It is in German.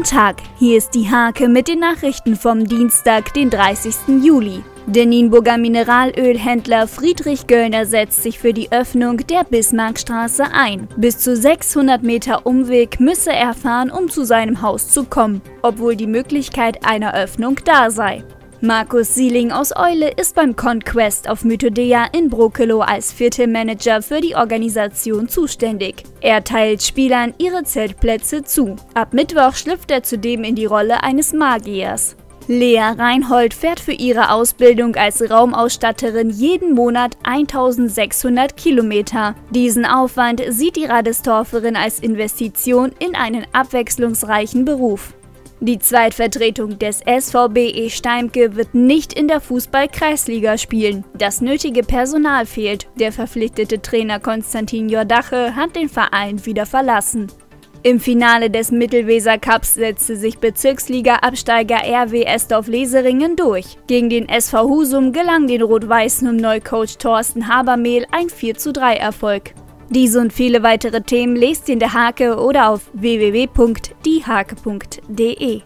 Guten Tag, hier ist die Hake mit den Nachrichten vom Dienstag, den 30. Juli. Der Nienburger Mineralölhändler Friedrich Göllner setzt sich für die Öffnung der Bismarckstraße ein. Bis zu 600 Meter Umweg müsse er fahren, um zu seinem Haus zu kommen, obwohl die Möglichkeit einer Öffnung da sei. Markus Sieling aus Eule ist beim Conquest auf Mythodea in Brokelow als Viertelmanager für die Organisation zuständig. Er teilt Spielern ihre Zeltplätze zu. Ab Mittwoch schlüpft er zudem in die Rolle eines Magiers. Lea Reinhold fährt für ihre Ausbildung als Raumausstatterin jeden Monat 1600 Kilometer. Diesen Aufwand sieht die Radestorferin als Investition in einen abwechslungsreichen Beruf. Die Zweitvertretung des SVBE Steimke wird nicht in der Fußball-Kreisliga spielen. Das nötige Personal fehlt. Der verpflichtete Trainer Konstantin Jordache hat den Verein wieder verlassen. Im Finale des Mittelweser Cups setzte sich Bezirksliga-Absteiger RW Esdorf-Leseringen durch. Gegen den SV Husum gelang den Rot-Weißen um Neucoach Thorsten Habermehl ein 43 Erfolg. Diese und viele weitere Themen lest ihr in der Hake oder auf www.diehake.de.